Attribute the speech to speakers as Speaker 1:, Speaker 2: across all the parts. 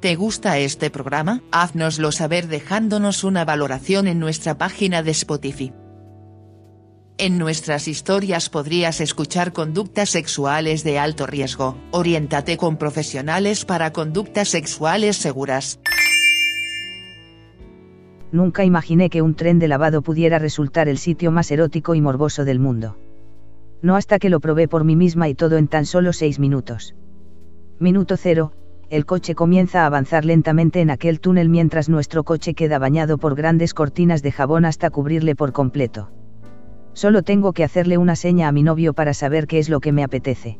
Speaker 1: ¿Te gusta este programa? Haznoslo saber dejándonos una valoración en nuestra página de Spotify. En nuestras historias podrías escuchar conductas sexuales de alto riesgo. Oriéntate con profesionales para conductas sexuales seguras.
Speaker 2: Nunca imaginé que un tren de lavado pudiera resultar el sitio más erótico y morboso del mundo. No hasta que lo probé por mí misma y todo en tan solo seis minutos. Minuto cero, el coche comienza a avanzar lentamente en aquel túnel mientras nuestro coche queda bañado por grandes cortinas de jabón hasta cubrirle por completo. Solo tengo que hacerle una seña a mi novio para saber qué es lo que me apetece.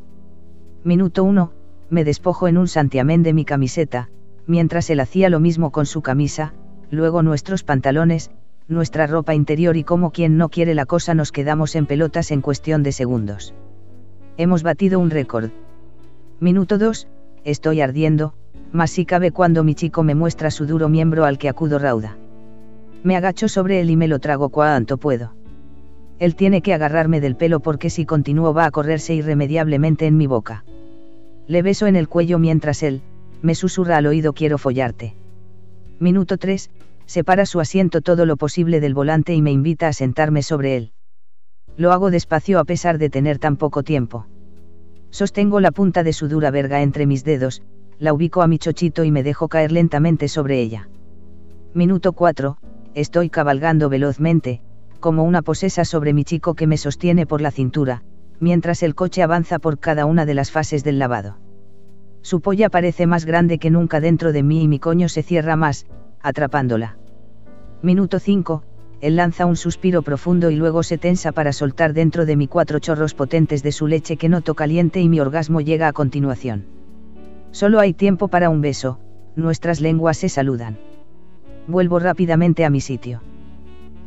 Speaker 2: Minuto 1, me despojo en un santiamén de mi camiseta, mientras él hacía lo mismo con su camisa, luego nuestros pantalones, nuestra ropa interior y como quien no quiere la cosa nos quedamos en pelotas en cuestión de segundos. Hemos batido un récord. Minuto 2, estoy ardiendo, más si cabe cuando mi chico me muestra su duro miembro al que acudo rauda. Me agacho sobre él y me lo trago cuanto puedo. Él tiene que agarrarme del pelo porque si continúo va a correrse irremediablemente en mi boca. Le beso en el cuello mientras él, me susurra al oído quiero follarte. Minuto 3, separa su asiento todo lo posible del volante y me invita a sentarme sobre él. Lo hago despacio a pesar de tener tan poco tiempo. Sostengo la punta de su dura verga entre mis dedos, la ubico a mi chochito y me dejo caer lentamente sobre ella. Minuto 4, estoy cabalgando velozmente, como una posesa sobre mi chico que me sostiene por la cintura, mientras el coche avanza por cada una de las fases del lavado. Su polla parece más grande que nunca dentro de mí y mi coño se cierra más, atrapándola. Minuto 5, él lanza un suspiro profundo y luego se tensa para soltar dentro de mí cuatro chorros potentes de su leche que noto caliente y mi orgasmo llega a continuación. Solo hay tiempo para un beso, nuestras lenguas se saludan. Vuelvo rápidamente a mi sitio.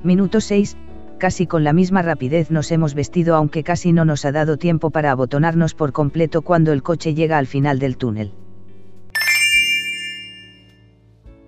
Speaker 2: Minuto 6, casi con la misma rapidez nos hemos vestido aunque casi no nos ha dado tiempo para abotonarnos por completo cuando el coche llega al final del túnel.